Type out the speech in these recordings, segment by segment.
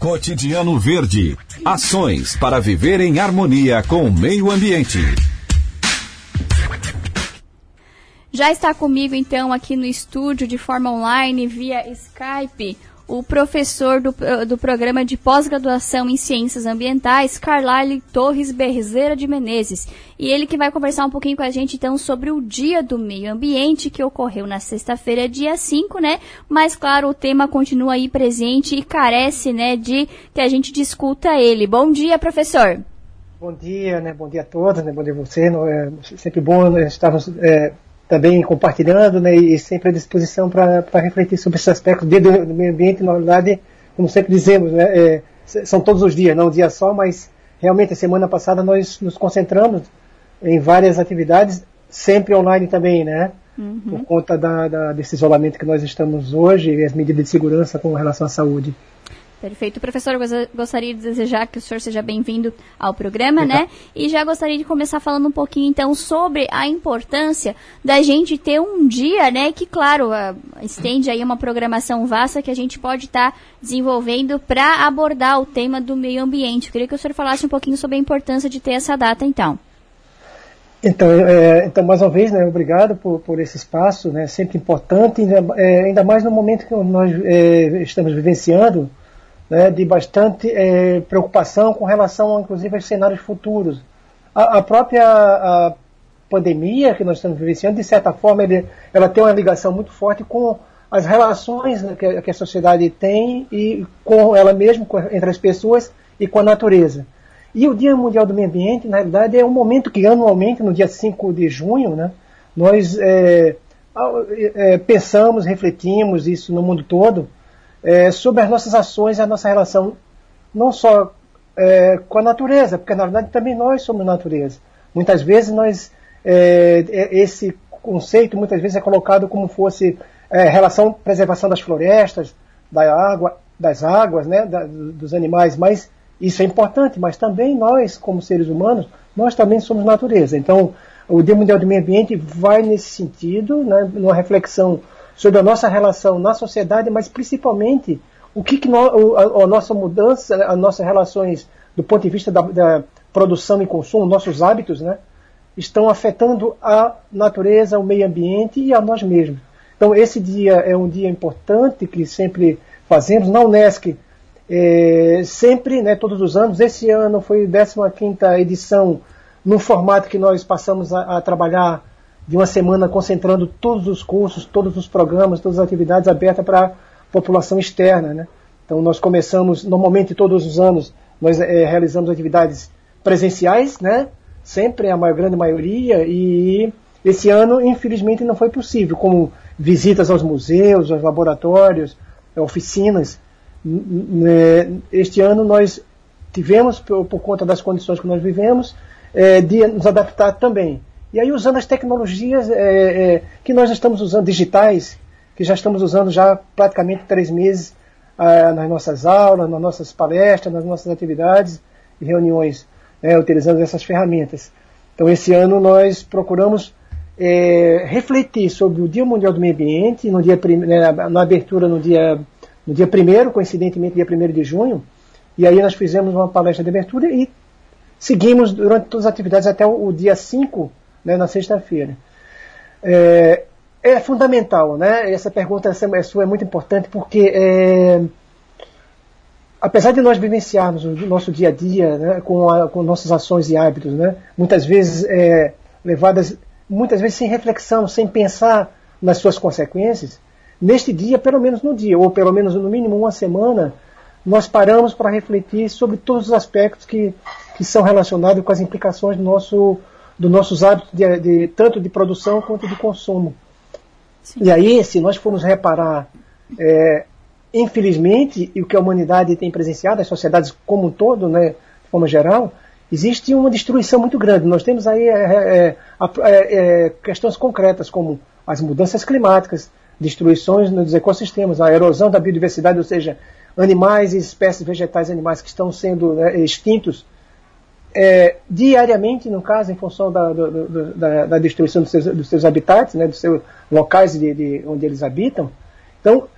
Cotidiano Verde. Ações para viver em harmonia com o meio ambiente. Já está comigo então aqui no estúdio de forma online via Skype o professor do, do programa de pós-graduação em Ciências Ambientais, Carlyle Torres Berzeira de Menezes. E ele que vai conversar um pouquinho com a gente, então, sobre o Dia do Meio Ambiente, que ocorreu na sexta-feira, dia 5, né? Mas, claro, o tema continua aí presente e carece, né, de que a gente discuta ele. Bom dia, professor. Bom dia, né? Bom dia a todos, né? Bom dia a você. É sempre bom né? estarmos é, também compartilhando né, e sempre à disposição para refletir sobre esse aspecto do meio ambiente, na verdade, como sempre dizemos, né, é, são todos os dias, não um dia só, mas realmente a semana passada nós nos concentramos em várias atividades, sempre online também, né? Uhum. Por conta da, da, desse isolamento que nós estamos hoje e as medidas de segurança com relação à saúde. Perfeito. Professor, eu gostaria de desejar que o senhor seja bem-vindo ao programa, né? E já gostaria de começar falando um pouquinho, então, sobre a importância da gente ter um dia, né? Que, claro, estende aí uma programação vasta que a gente pode estar tá desenvolvendo para abordar o tema do meio ambiente. Eu queria que o senhor falasse um pouquinho sobre a importância de ter essa data, então. Então, é, então mais uma vez, né, obrigado por, por esse espaço, né, sempre importante, ainda, é, ainda mais no momento que nós é, estamos vivenciando, né, de bastante é, preocupação com relação, inclusive, aos cenários futuros. A, a própria a pandemia que nós estamos vivenciando, de certa forma, ele, ela tem uma ligação muito forte com as relações né, que, que, a sociedade tem e com ela mesma, com, entre as pessoas e com a natureza. E o Dia Mundial do Meio Ambiente, na realidade, é um momento que anualmente, no dia 5 de junho, né, nós é, é, pensamos, refletimos isso no mundo todo, é, sobre as nossas ações e a nossa relação, não só é, com a natureza, porque na verdade também nós somos natureza. Muitas vezes nós, é, é esse conceito muitas vezes é colocado como fosse é, relação preservação das florestas, da água, das águas, né, da, dos animais, mas isso é importante, mas também nós, como seres humanos, nós também somos natureza. Então, o Dia Mundial do Meio Ambiente vai nesse sentido, né, numa reflexão sobre a nossa relação na sociedade, mas principalmente o que, que no, a, a, nossa mudança, as nossas relações do ponto de vista da, da, produção e consumo, nossos hábitos, né, estão afetando a natureza, o meio ambiente e a nós mesmos. Então esse dia é um dia importante que sempre fazemos na Unesc. É, sempre, né, todos os anos, esse ano foi a 15 edição no formato que nós passamos a, a trabalhar de uma semana concentrando todos os cursos, todos os programas, todas as atividades abertas para a população externa. Né? Então nós começamos, normalmente todos os anos, nós é, realizamos atividades presenciais, né? sempre a maior, grande maioria, e esse ano, infelizmente, não foi possível, como visitas aos museus, aos laboratórios, oficinas. Este ano nós tivemos, por, por conta das condições que nós vivemos, é, de nos adaptar também. E aí usando as tecnologias é, é, que nós estamos usando, digitais, que já estamos usando já praticamente três meses ah, nas nossas aulas, nas nossas palestras, nas nossas atividades e reuniões, né, utilizando essas ferramentas. Então esse ano nós procuramos é, refletir sobre o Dia Mundial do Meio Ambiente, no dia, né, na abertura no dia, no dia 1 coincidentemente dia 1 de junho, e aí nós fizemos uma palestra de abertura e seguimos durante todas as atividades até o, o dia 5 né, na sexta-feira. É, é, fundamental, né? Essa pergunta é sua é muito importante porque é, apesar de nós vivenciarmos o nosso dia a dia né, com, a, com nossas ações e hábitos, né, muitas vezes é, levadas, muitas vezes sem reflexão, sem pensar nas suas consequências, neste dia, pelo menos no dia, ou pelo menos no mínimo uma semana, nós paramos para refletir sobre todos os aspectos que, que são relacionados com as implicações do nosso dos nossos hábitos de, de, tanto de produção quanto de consumo. Sim. E aí, se nós formos reparar, é, infelizmente, e o que a humanidade tem presenciado, as sociedades como um todo, né, de forma geral, existe uma destruição muito grande. Nós temos aí é, é, é, é questões concretas como as mudanças climáticas, destruições nos ecossistemas, a erosão da biodiversidade, ou seja, animais e espécies vegetais e animais que estão sendo né, extintos é, diariamente, no caso, em função da, do, da, da destruição dos seus, dos seus, habitats, né, dos seus locais de, de, onde eles habitam. Então,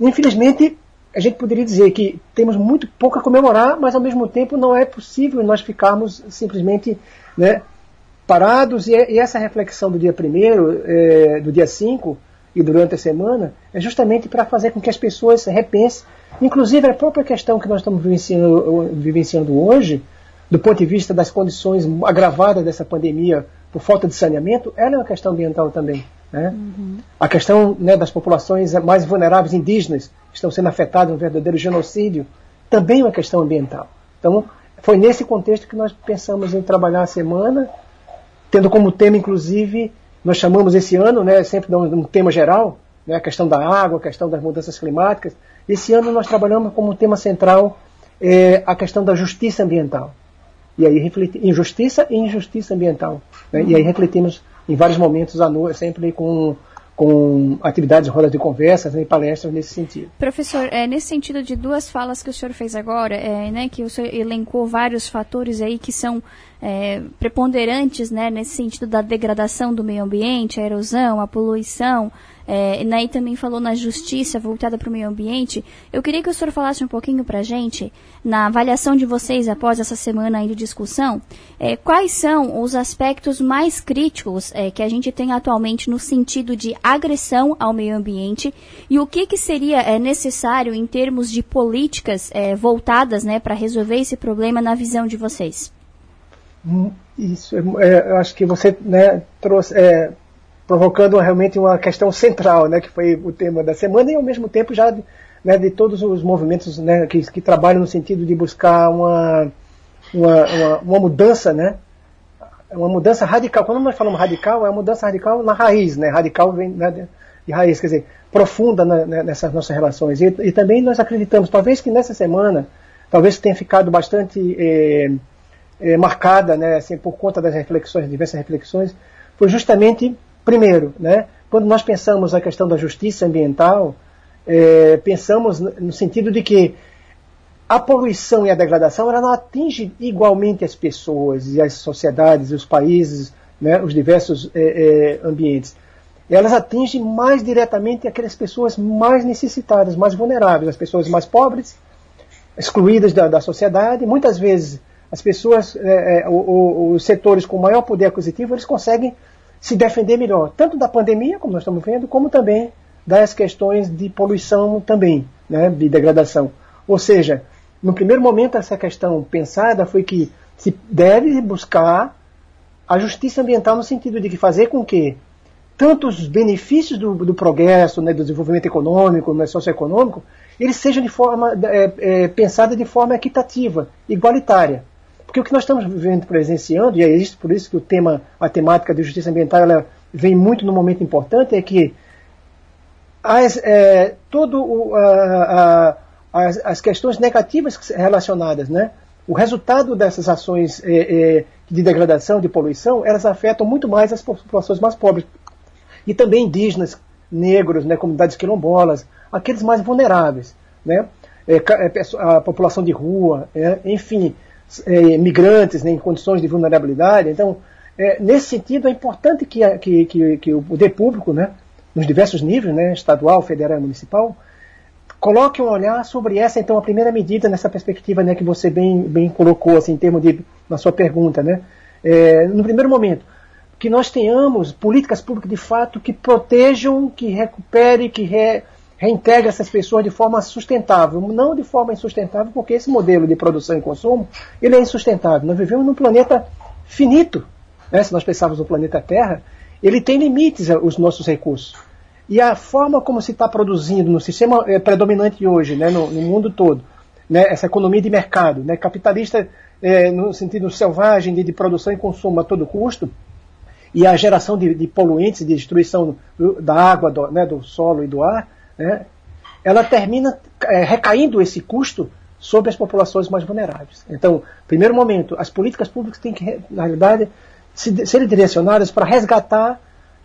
infelizmente, a gente poderia dizer que temos muito pouco a comemorar, mas ao mesmo tempo não é possível nós ficarmos simplesmente né, parados. E, e, essa reflexão do dia 1 é, do dia 5 e durante a semana é justamente para fazer com que as pessoas repensem, inclusive a própria questão que nós estamos vivenciando, vivenciando hoje, do ponto de vista das condições agravadas dessa pandemia por falta de saneamento, ela é uma questão ambiental também. Né? Uhum. A questão né, das populações mais vulneráveis indígenas que estão sendo afetadas um verdadeiro genocídio também é uma questão ambiental. Então, foi nesse contexto que nós pensamos em trabalhar a semana, tendo como tema, inclusive, nós chamamos esse ano, né, sempre de um tema geral, né, a questão da água, a questão das mudanças climáticas. Esse ano nós trabalhamos como tema central é, a questão da justiça ambiental. E aí refleti, injustiça e injustiça ambiental. Né? E aí refletimos em vários momentos à noite, sempre com com atividades, rodas de conversas né, e palestras nesse sentido. Professor, é, nesse sentido de duas falas que o senhor fez agora, é, né, que o senhor elencou vários fatores aí que são é, preponderantes né, nesse sentido da degradação do meio ambiente, a erosão, a poluição, é, e também falou na justiça voltada para o meio ambiente. Eu queria que o senhor falasse um pouquinho para a gente, na avaliação de vocês após essa semana aí de discussão, é, quais são os aspectos mais críticos é, que a gente tem atualmente no sentido de agressão ao meio ambiente e o que, que seria é, necessário em termos de políticas é, voltadas né, para resolver esse problema na visão de vocês? Hum, isso, é, eu acho que você né, trouxe provocando realmente uma questão central, né, que foi o tema da semana, e ao mesmo tempo já né, de todos os movimentos né, que, que, trabalham no sentido de buscar uma, uma, uma, uma, mudança, né, uma mudança radical. Quando nós falamos radical, é uma mudança radical na raiz, né, radical vem né, de raiz, quer dizer, profunda na, né, nessas nossas relações. E, e, também nós acreditamos, talvez que nessa semana, talvez tenha ficado bastante é, é, marcada, né, assim, por conta das reflexões, diversas reflexões, foi justamente Primeiro, né, quando nós pensamos a questão da justiça ambiental, é, pensamos no sentido de que a poluição e a degradação ela não atinge igualmente as pessoas e as sociedades, os países, né, os diversos é, é, ambientes. Elas atingem mais diretamente aquelas pessoas mais necessitadas, mais vulneráveis, as pessoas mais pobres, excluídas da, da sociedade. Muitas vezes as pessoas, é, é, os setores com maior poder aquisitivo, eles conseguem se defender melhor, tanto da pandemia, como nós estamos vendo, como também das questões de poluição também, né, de degradação. Ou seja, no primeiro momento essa questão pensada foi que se deve buscar a justiça ambiental no sentido de que fazer com que tanto os benefícios do, do progresso, né, do desenvolvimento econômico, né, socioeconômico, eles sejam de forma é, é, pensados de forma equitativa, igualitária. Porque o que nós estamos vivendo, presenciando, e é isso, por isso que o tema, a temática de justiça ambiental, ela vem muito no momento importante, é que as, é, todo o, a, a, as, as, questões negativas relacionadas, né? O resultado dessas ações é, é, de degradação, de poluição, elas afetam muito mais as populações mais pobres. E também indígenas, negros, né, comunidades quilombolas, aqueles mais vulneráveis, né? É, é, a população de rua, é, enfim, é, migrantes né, em condições de vulnerabilidade. Então, é, nesse sentido, é importante que, que, que, que, o poder público, né, nos diversos níveis, né, estadual, federal e municipal, coloque um olhar sobre essa, então, a primeira medida nessa perspectiva né, que você bem, bem colocou, assim, em termos de, na sua pergunta. Né, é, no primeiro momento, que nós tenhamos políticas públicas de fato que protejam, que recupere, que re, reintegra essas pessoas de forma sustentável, não de forma insustentável, porque esse modelo de produção e consumo ele é insustentável. Nós vivemos num planeta finito, né? se nós pensarmos no planeta Terra, ele tem limites os nossos recursos. E a forma como se está produzindo no sistema é, predominante hoje, né, no, no, mundo todo, né, essa economia de mercado, né, capitalista é, no sentido selvagem de, de, produção e consumo a todo custo, e a geração de, de poluentes, de destruição da água, do, né, do solo e do ar, né, ela termina é, recaindo esse custo sobre as populações mais vulneráveis. Então, primeiro momento, as políticas públicas têm que, na realidade, se, serem direcionadas para resgatar,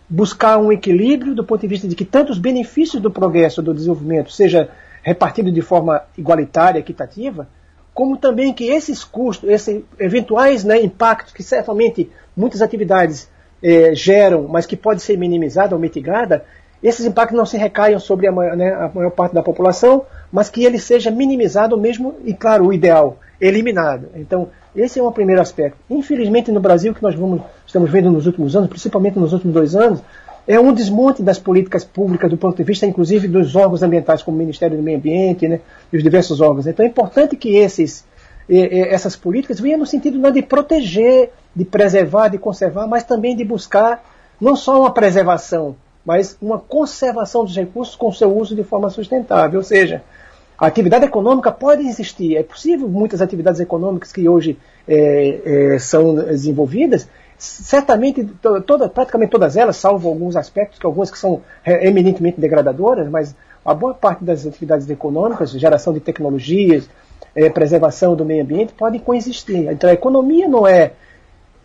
buscar um equilíbrio do ponto de vista de que tanto os benefícios do progresso, do desenvolvimento, seja repartido de forma igualitária, equitativa, como também que esses custos, esses eventuais né, impactos que certamente muitas atividades eh, geram, mas que pode ser minimizada ou mitigada, esses impactos não se recaiam sobre a, né, a maior parte da população, mas que ele seja minimizado mesmo, e claro, o ideal, eliminado. Então, esse é um primeiro aspecto. Infelizmente, no Brasil, que nós vamos, estamos vendo nos últimos anos, principalmente nos últimos dois anos, é um desmonte das políticas públicas do ponto de vista, inclusive, dos órgãos ambientais, como o Ministério do Meio Ambiente né, e os diversos órgãos. Então é importante que esses, essas políticas venham no sentido não de proteger, de preservar, de conservar, mas também de buscar não só uma preservação, mas uma conservação dos recursos com seu uso de forma sustentável. Ou seja, a atividade econômica pode existir. É possível muitas atividades econômicas que hoje é, é, são desenvolvidas certamente toda, praticamente todas elas, salvo alguns aspectos, que algumas que são eminentemente degradadoras, mas a boa parte das atividades econômicas, geração de tecnologias, é, preservação do meio ambiente, podem coexistir. Então a economia não é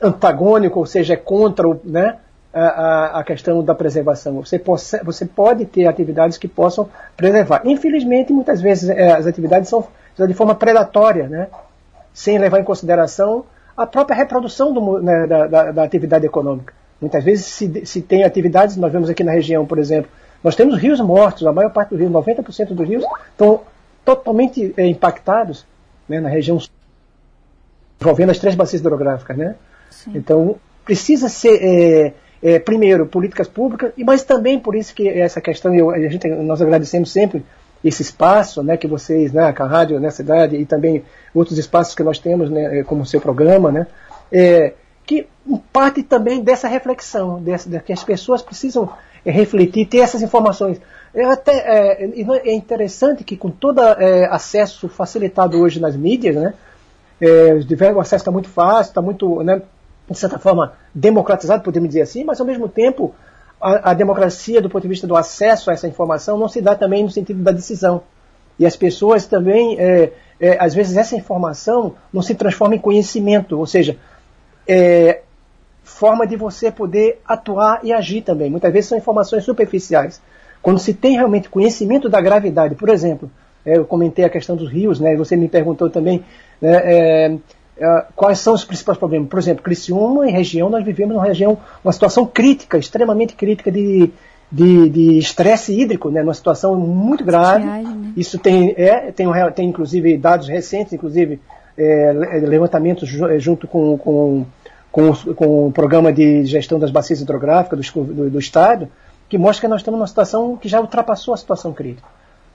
antagônico, ou seja, é contra né, a, a, questão da preservação. Você, possa, você pode ter atividades que possam preservar. Infelizmente, muitas vezes é, as atividades são de forma predatória, né, sem levar em consideração a própria reprodução do, né, da, da, da, atividade econômica. Muitas vezes se, se tem atividades, nós vemos aqui na região, por exemplo, nós temos rios mortos, a maior parte do rio, 90% dos rios estão totalmente é, impactados né, na região envolvendo as três bacias hidrográficas. Né? Então, precisa ser, é, é, primeiro, políticas públicas, mas também por isso que essa questão, eu, a gente, nós agradecemos sempre esse espaço né, que vocês, né, a rádio né, cidade e também outros espaços que nós temos, né, como o seu programa, né, é, que parte também dessa reflexão, dessa, de que as pessoas precisam é, refletir, ter essas informações. É, até, é, é interessante que com todo é, acesso facilitado hoje nas mídias, né, é, o acesso está muito fácil, está muito, né, de certa forma, democratizado, podemos dizer assim, mas ao mesmo tempo a, a, democracia, do ponto de vista do acesso a essa informação, não se dá também no sentido da decisão. E as pessoas também, é, é, às vezes, essa informação não se transforma em conhecimento, ou seja, é, forma de você poder atuar e agir também. Muitas vezes são informações superficiais. Quando se tem realmente conhecimento da gravidade, por exemplo, é, eu comentei a questão dos rios, né, você me perguntou também, né, é, é, quais são os principais problemas. Por exemplo, Criciúma e região, nós vivemos uma região, uma situação crítica, extremamente crítica de de estresse hídrico, né, numa situação muito grave. né? Isso tem, é, tem, tem inclusive dados recentes, inclusive é, levantamentos junto com, com, com, com, o programa de gestão das bacias hidrográficas do, do, do Estado, que mostra que nós estamos numa situação que já ultrapassou a situação crítica.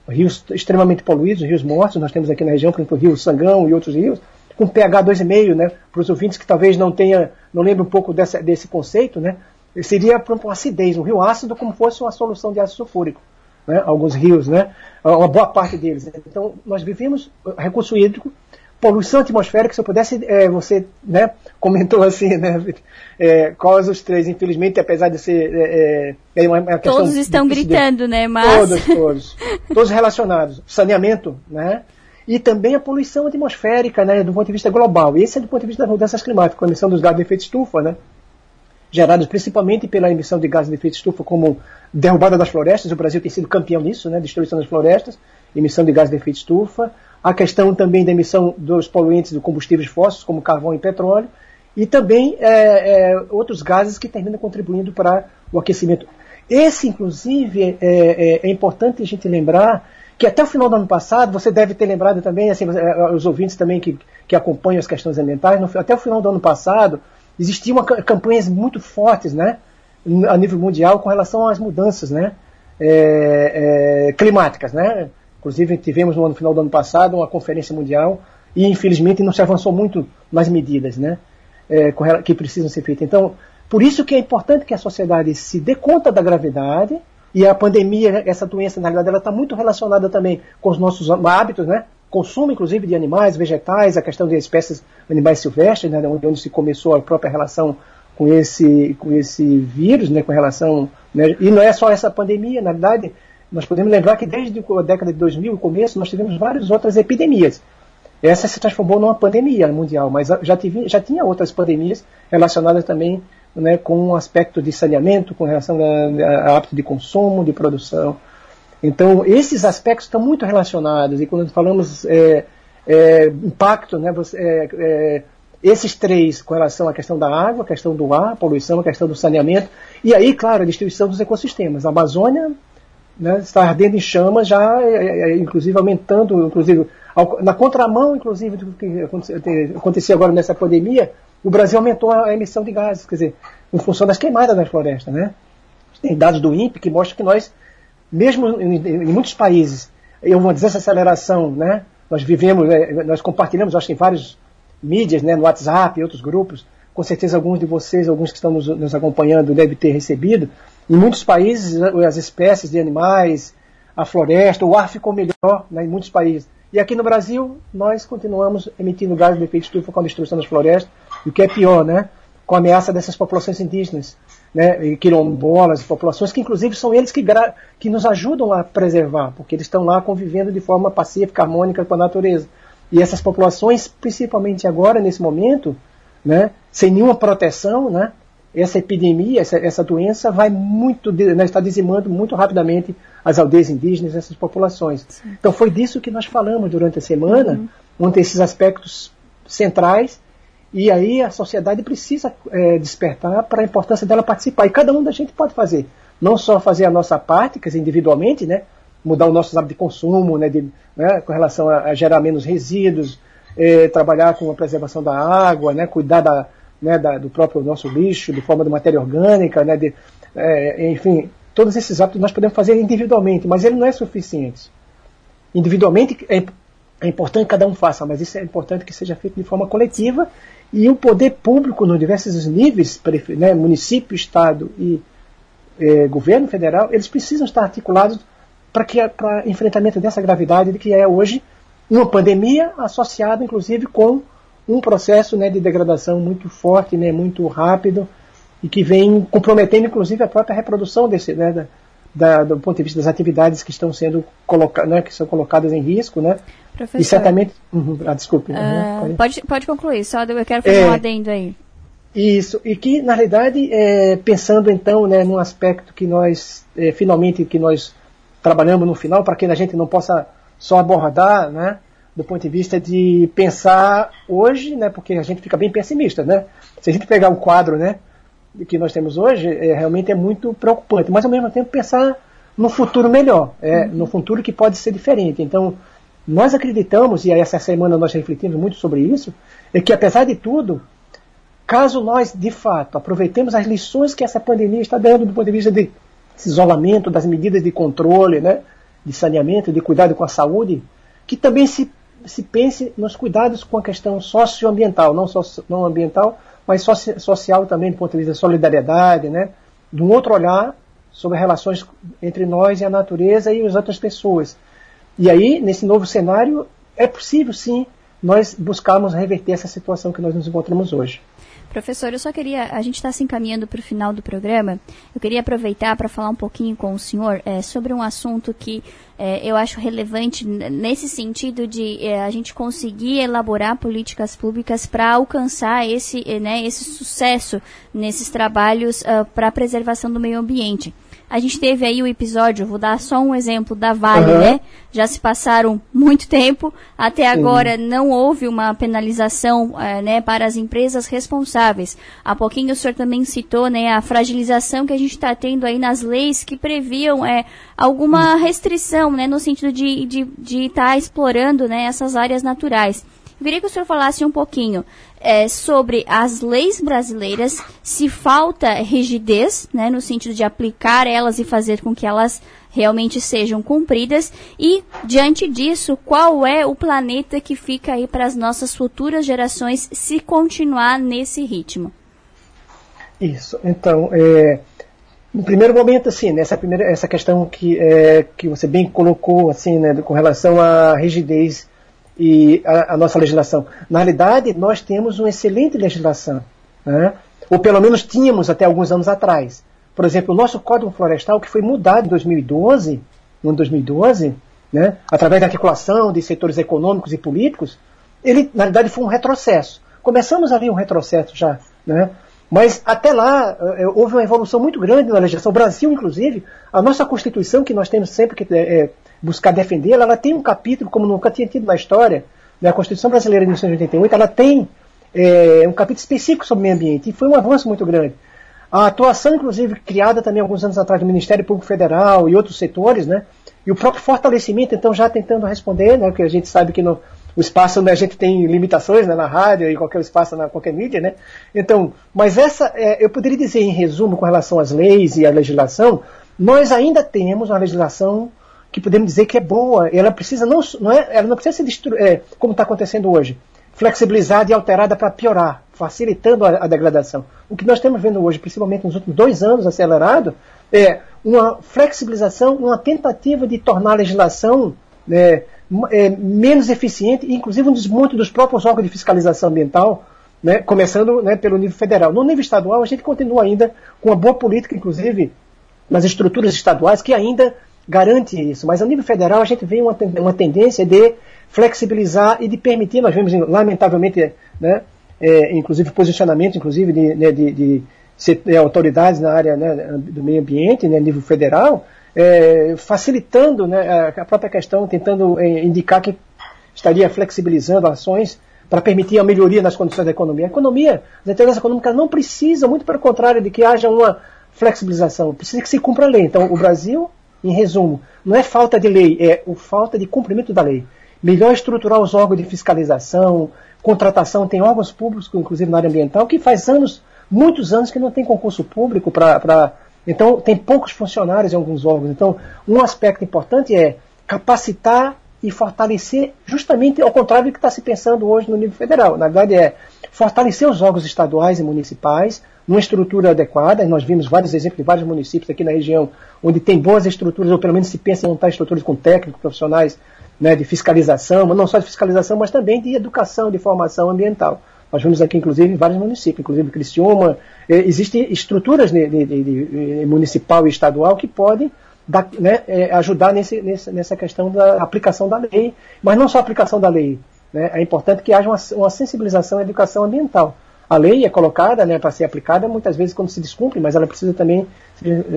Rios extremamente poluídos, rios mortos, nós temos aqui na região, por exemplo, o Rio Sangão e outros rios, com pH 2,5, né? Para os ouvintes que talvez não tenha, não lembrem um pouco dessa, desse conceito, né? Seria, por exemplo, acidez, um rio ácido como fosse uma solução de ácido sulfúrico. Né? Alguns rios, né? Uma boa parte deles. Então, nós vivemos recurso hídrico, poluição atmosférica, se eu pudesse, é, você né, comentou assim, né, é, quais os três, infelizmente, apesar de ser é, é, é uma, uma questão... Todos estão gritando, né, mas... Todos, todos. todos relacionados. Saneamento, né, e também a poluição atmosférica, né, do ponto de vista global. Esse é do ponto de vista das mudanças climáticas, a emissão dos gases de efeito estufa, né, gerados principalmente pela emissão de gases de efeito estufa, como derrubada das florestas. O Brasil tem sido campeão nisso, né, destruição das florestas, emissão de gases de efeito estufa. A questão também da emissão dos poluentes de combustíveis fósseis, como carvão e petróleo. E também é, é, outros gases que terminam contribuindo para o aquecimento. Esse, inclusive, é, é, é importante a gente lembrar que até o final do ano passado, você deve ter lembrado também, assim, é, os ouvintes também que, que acompanham as questões ambientais, no, até o final do ano passado, existiam campanhas muito fortes, né, a nível mundial com relação às mudanças, né, é, é, climáticas, né. Inclusive tivemos no final do ano passado uma conferência mundial e infelizmente não se avançou muito nas medidas, né, é, que precisam ser feitas. Então, por isso que é importante que a sociedade se dê conta da gravidade e a pandemia, essa doença, na realidade, ela está muito relacionada também com os nossos hábitos, né? Consumo, inclusive, de animais, vegetais, a questão de espécies animais silvestres, né? Onde, se começou a própria relação com esse, com esse vírus, né? Com relação... Né? E não é só essa pandemia, na verdade, nós podemos lembrar que desde a década de 2000, o começo, nós tivemos várias outras epidemias. Essa se transformou numa pandemia mundial, mas já, tive, já tinha outras pandemias relacionadas também né, com um aspecto de saneamento, com relação a, hábito de consumo, de produção. Então, esses aspectos estão muito relacionados, e quando falamos é, é, impacto, né, você, é, é Esses três com relação à questão da água, a questão do ar, a poluição, a questão do saneamento, e aí, claro, a destruição dos ecossistemas. A Amazônia né, está ardendo em chamas, já, é, inclusive aumentando, inclusive, na contramão, inclusive, do que aconteceu agora nessa pandemia, o Brasil aumentou a emissão de gases, quer dizer, em função das queimadas nas florestas, né? Tem dados do INPE que mostram que nós, mesmo em, em muitos países, houve uma desaceleração, né? Nós vivemos, nós compartilhamos, acho que em vários mídias, né, no WhatsApp e outros grupos, com certeza alguns de vocês, alguns que estão nos, nos acompanhando, devem ter recebido. Em muitos países, as espécies de animais, a floresta, o ar ficou melhor né, em muitos países. E aqui no Brasil, nós continuamos emitindo gases de efeito estufa com a destruição das florestas, e o que é pior, né, com a ameaça dessas populações indígenas, né, quilombolas, populações que inclusive são eles que, que nos ajudam a preservar, porque eles estão lá convivendo de forma pacífica, harmônica com a natureza. E essas populações, principalmente agora, nesse momento, né, sem nenhuma proteção, né, essa epidemia, essa, essa doença vai muito, né, está dizimando muito rapidamente as aldeias indígenas, essas populações. Sim. Então foi disso que nós falamos durante a semana, uhum. um desses aspectos centrais, e aí a sociedade precisa é, despertar para a importância dela participar. E cada um da gente pode fazer. Não só fazer a nossa parte, quer dizer, individualmente, né, mudar os nossos hábitos de consumo, né, de, né, com relação a, a, gerar menos resíduos, é, trabalhar com a preservação da água, né, cuidar da, né, da, do próprio nosso lixo, de forma de matéria orgânica, né, de, é, enfim, todos esses hábitos nós podemos fazer individualmente, mas ele não é suficiente. Individualmente é, é importante que cada um faça, mas isso é importante que seja feito de forma coletiva e o poder público nos diversos níveis, né, município, estado e é, governo federal, eles precisam estar articulados para enfrentamento dessa gravidade de que é hoje uma pandemia associada, inclusive, com um processo né, de degradação muito forte, né, muito rápido e que vem comprometendo, inclusive, a própria reprodução desse, né, da, do ponto de vista das atividades que estão sendo colocadas, né, que são colocadas em risco, né? Professor, e certamente, uhum, ah, desculpe. Uh, uhum, pode, pode concluir, só eu quero fazer é, um adendo aí. Isso, e que na realidade, é, pensando então, né, num aspecto que nós é, finalmente que nós trabalhamos no final, para que a gente não possa só abordar, né, do ponto de vista de pensar hoje, né, porque a gente fica bem pessimista, né? Se a gente pegar o quadro, né, que nós temos hoje, é, realmente é muito preocupante, mas ao mesmo tempo pensar no futuro melhor, é, uhum. no futuro que pode ser diferente. Então, nós acreditamos, e essa semana nós refletimos muito sobre isso, é que apesar de tudo, caso nós de fato aproveitemos as lições que essa pandemia está dando do ponto de vista de isolamento, das medidas de controle, né, de saneamento, de cuidado com a saúde, que também se, se pense nos cuidados com a questão socioambiental, não só não ambiental, mas soci, social também, do ponto de vista da solidariedade, né, de um outro olhar sobre relações entre nós e a natureza e as outras pessoas. E aí, nesse novo cenário, é possível sim nós buscarmos reverter essa situação que nós nos encontramos hoje. Professor, eu só queria, a gente está se encaminhando para o final do programa, eu queria aproveitar para falar um pouquinho com o senhor é, sobre um assunto que é, eu acho relevante nesse sentido de é, a gente conseguir elaborar políticas públicas para alcançar esse, né, esse sucesso nesses trabalhos uh, para a preservação do meio ambiente. A gente teve aí o episódio, vou dar só um exemplo da Vale, uhum. né? Já se passaram muito tempo, até agora uhum. não houve uma penalização é, né, para as empresas responsáveis. Há pouquinho o senhor também citou né, a fragilização que a gente está tendo aí nas leis que previam é, alguma restrição, né, no sentido de estar de, de tá explorando né, essas áreas naturais. Eu queria que o senhor falasse um pouquinho é, sobre as leis brasileiras, se falta rigidez, né, no sentido de aplicar elas e fazer com que elas realmente sejam cumpridas e diante disso, qual é o planeta que fica aí para as nossas futuras gerações se continuar nesse ritmo? Isso. Então, é, no primeiro momento, assim, nessa primeira essa questão que é, que você bem colocou, assim, né, com relação à rigidez e a, a, nossa legislação. Na realidade, nós temos uma excelente legislação, né? ou pelo menos tínhamos até alguns anos atrás. Por exemplo, o nosso Código Florestal, que foi mudado em 2012, no ano 2012, né, através da articulação de setores econômicos e políticos, ele, na realidade, foi um retrocesso. Começamos a ver um retrocesso já, né? Mas até lá eh, houve uma evolução muito grande na legislação. O Brasil, inclusive, a nossa Constituição, que nós temos sempre que é, buscar defendê-la, ela tem um capítulo, como nunca tinha tido na história, né, a Constituição Brasileira de 1988, ela tem é, um capítulo específico sobre meio ambiente, e foi um avanço muito grande. A atuação, inclusive, criada também alguns anos atrás do Ministério Público Federal e outros setores, né? E o próprio fortalecimento, então, já tentando responder, né? Porque a gente sabe que no, o espaço, né, a gente tem limitações né, na rádio e qualquer espaço na qualquer mídia, né? Então, mas essa, é, eu poderia dizer em resumo com relação às leis e à legislação, nós ainda temos uma legislação que podemos dizer que é boa. Ela precisa não, não é, ela não precisa se destruir, é, como está acontecendo hoje, flexibilizada e alterada para piorar, facilitando a, a, degradação. O que nós estamos vendo hoje, principalmente nos últimos dois anos acelerado, é uma flexibilização, uma tentativa de tornar a legislação né, é, menos eficiente, inclusive um desmonte dos próprios órgãos de fiscalização ambiental, né, começando né, pelo nível federal. No nível estadual, a gente continua ainda com uma boa política, inclusive nas estruturas estaduais, que ainda garante isso. Mas a nível federal, a gente vê uma, uma tendência de flexibilizar e de permitir, nós vemos, lamentavelmente, né, é, inclusive posicionamento, inclusive de, né, de, de, de autoridades na área né, do meio ambiente, né, nível federal, é, facilitando né, a própria questão, tentando é, indicar que estaria flexibilizando ações para permitir a melhoria nas condições da economia. A economia, as entidades econômicas não precisam, muito pelo contrário, de que haja uma flexibilização, precisa que se cumpra a lei. Então, o Brasil, em resumo, não é falta de lei, é o falta de cumprimento da lei. Melhor estruturar os órgãos de fiscalização, contratação, tem órgãos públicos, inclusive na área ambiental, que faz anos, muitos anos, que não tem concurso público para então, tem poucos funcionários em alguns órgãos. Então, um aspecto importante é capacitar e fortalecer, justamente ao contrário do que está se pensando hoje no nível federal. Na verdade, é fortalecer os órgãos estaduais e municipais numa estrutura adequada. Nós vimos vários exemplos de vários municípios aqui na região onde tem boas estruturas, ou pelo menos se pensa em montar estruturas com técnicos profissionais né, de fiscalização, mas não só de fiscalização, mas também de educação, de formação ambiental. Nós vimos aqui, inclusive, em vários municípios, inclusive Criciúma. Eh, existem estruturas de, de, de, de, municipal e estadual que podem dar, né, eh, ajudar nesse, nessa questão da aplicação da lei, mas não só a aplicação da lei. Né, é importante que haja uma, uma sensibilização e educação ambiental. A lei é colocada né, para ser aplicada muitas vezes quando se descumpre, mas ela precisa também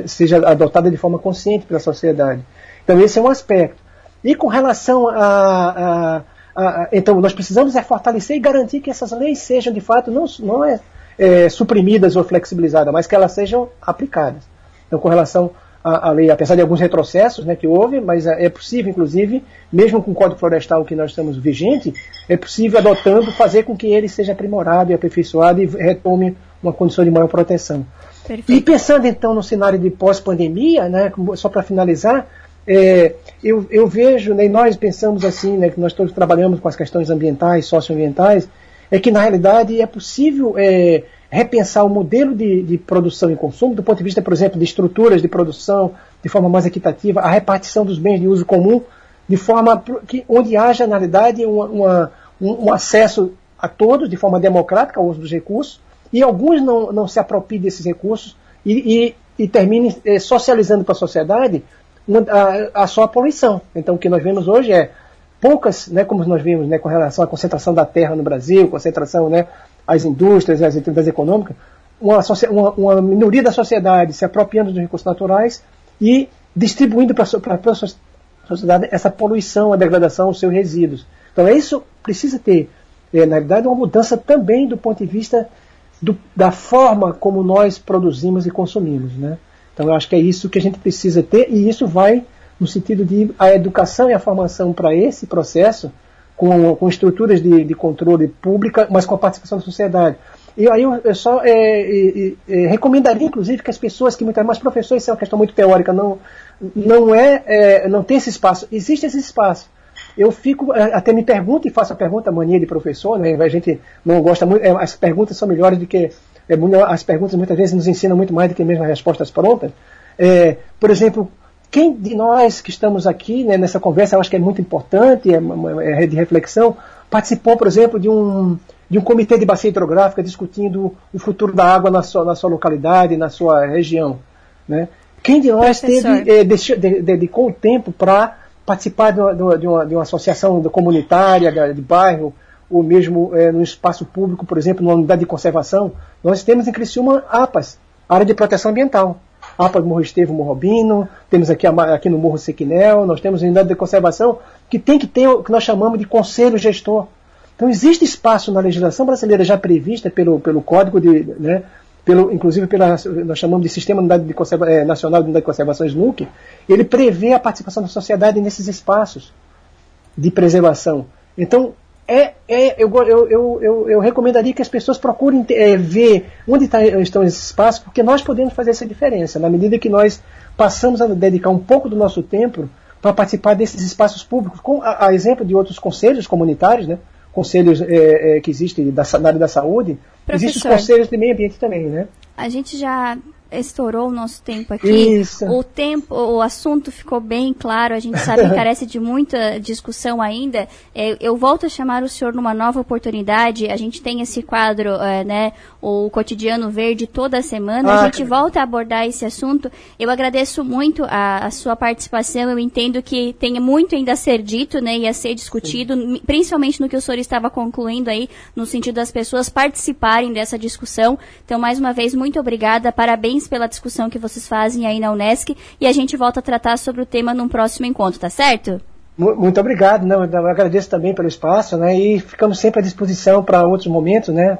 seja adotada de forma consciente pela sociedade. Então esse é um aspecto. E com relação a, a então nós precisamos é fortalecer e garantir que essas leis sejam de fato não, não é, é suprimidas ou flexibilizadas, mas que elas sejam aplicadas. Então com relação à, à lei, apesar de alguns retrocessos né, que houve, mas é, é possível inclusive, mesmo com o Código Florestal que nós estamos vigente, é possível adotando fazer com que ele seja aprimorado e aperfeiçoado e retome uma condição de maior proteção. Perfeito. E pensando então no cenário de pós-pandemia, né, só para finalizar, é, eu, eu, vejo, né, e nós pensamos assim, né, que nós todos trabalhamos com as questões ambientais, socioambientais, é que na realidade é possível é, repensar o modelo de, de, produção e consumo do ponto de vista, por exemplo, de estruturas de produção de forma mais equitativa, a repartição dos bens de uso comum, de forma que onde haja na realidade uma, uma, um, um, acesso a todos de forma democrática ao uso dos recursos e alguns não, não se apropriem desses recursos e, e, e terminem é, socializando para a sociedade a, a a poluição. Então o que nós vemos hoje é poucas, né, como nós vimos né, com relação à concentração da terra no Brasil, concentração né, às indústrias, às atividades econômicas, uma, uma, minoria da sociedade se apropriando dos recursos naturais e distribuindo para a sociedade essa poluição, a degradação, os seus resíduos. Então isso precisa ter, é, na realidade, uma mudança também do ponto de vista do, da forma como nós produzimos e consumimos. Né? Então eu acho que é isso que a gente precisa ter e isso vai no sentido de a educação e a formação para esse processo com, com estruturas de, de, controle pública, mas com a participação da sociedade. E aí eu, eu só é, é, é, recomendaria, inclusive, que as pessoas que muitas mais professores, é uma questão muito teórica, não, não é, é, não tem esse espaço. Existe esse espaço. Eu fico, é, até me pergunto e faço a pergunta, mania de professor, né? A gente não gosta muito, é, as perguntas são melhores do que as perguntas muitas vezes nos ensinam muito mais do que mesmo as respostas prontas. Por exemplo, quem de nós que estamos aqui né, nessa conversa, eu acho que é muito importante, é, é de reflexão, participou, por exemplo, de um, de um comitê de bacia hidrográfica discutindo o futuro da água na sua, na sua localidade, na sua região. Né? Quem de nós teve, é, dedicou o tempo para participar de uma, de, uma, de uma, associação comunitária, de bairro, ou mesmo é, no espaço público, por exemplo, numa unidade de conservação, nós temos em Criciúma APAS, Área de Proteção Ambiental. APA do Morro Estevo Morrobino, temos aqui, aqui no Morro Sequinel, nós temos unidade de conservação que tem que ter o que nós chamamos de conselho gestor. Então existe espaço na legislação brasileira já prevista pelo, pelo Código de, né, pelo, inclusive pela, nós chamamos de Sistema de Conserva, é, Nacional de Unidade de Conservação SNUC, ele prevê a participação da sociedade nesses espaços de preservação. Então, é, é, eu, eu, eu, eu, recomendaria que as pessoas procurem é, ver onde tá, estão esses espaços, porque nós podemos fazer essa diferença, na medida que nós passamos a dedicar um pouco do nosso tempo para participar desses espaços públicos, com a, a exemplo de outros conselhos comunitários, né? conselhos é, é, que existem da, na área da saúde, existem os conselhos de meio ambiente também, né? A gente já estourou o nosso tempo aqui. Isso. O tempo, o assunto ficou bem claro. A gente sabe que carece de muita discussão ainda. É, eu volto a chamar o senhor numa nova oportunidade. A gente tem esse quadro, é, né, o cotidiano verde toda semana. Ah, a gente volta a abordar esse assunto. Eu agradeço muito a, a, sua participação. Eu entendo que tem muito ainda a ser dito, né, e a ser discutido, Sim. principalmente no que o senhor estava concluindo aí, no sentido das pessoas participarem dessa discussão. Então, mais uma vez, muito obrigada. Parabéns parabéns pela discussão que vocês fazem aí na Unesc e a gente volta a tratar sobre o tema num próximo encontro, tá certo? Muito obrigado, né? eu agradeço também pelo espaço, né? E ficamos sempre à disposição para outros momentos, né?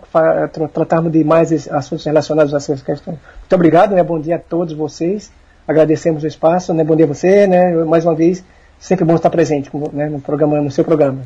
Tratarmos de mais assuntos relacionados a essas questões. Muito obrigado, né? Bom dia a todos vocês. Agradecemos o espaço, né? Bom dia a você, né? Mais uma vez, sempre bom estar presente né? no programa, no seu programa.